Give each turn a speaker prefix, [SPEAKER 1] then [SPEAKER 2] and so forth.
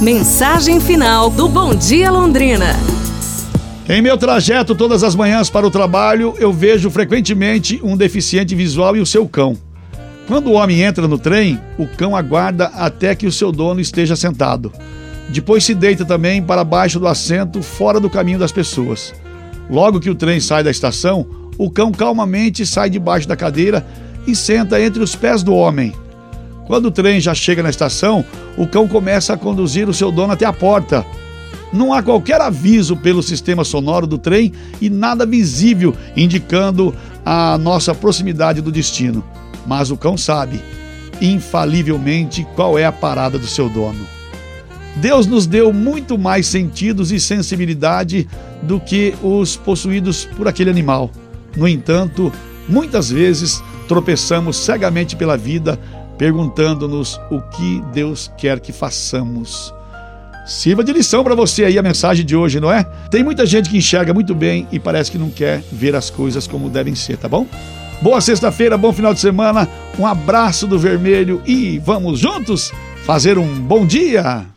[SPEAKER 1] Mensagem final do Bom Dia Londrina.
[SPEAKER 2] Em meu trajeto todas as manhãs para o trabalho, eu vejo frequentemente um deficiente visual e o seu cão. Quando o homem entra no trem, o cão aguarda até que o seu dono esteja sentado. Depois se deita também para baixo do assento, fora do caminho das pessoas. Logo que o trem sai da estação, o cão calmamente sai debaixo da cadeira e senta entre os pés do homem. Quando o trem já chega na estação, o cão começa a conduzir o seu dono até a porta. Não há qualquer aviso pelo sistema sonoro do trem e nada visível indicando a nossa proximidade do destino mas o cão sabe, infalivelmente, qual é a parada do seu dono. Deus nos deu muito mais sentidos e sensibilidade do que os possuídos por aquele animal. No entanto, muitas vezes tropeçamos cegamente pela vida, perguntando-nos o que Deus quer que façamos. Sirva de lição para você aí a mensagem de hoje, não é? Tem muita gente que enxerga muito bem e parece que não quer ver as coisas como devem ser, tá bom? Boa sexta-feira, bom final de semana, um abraço do vermelho e vamos juntos fazer um bom dia!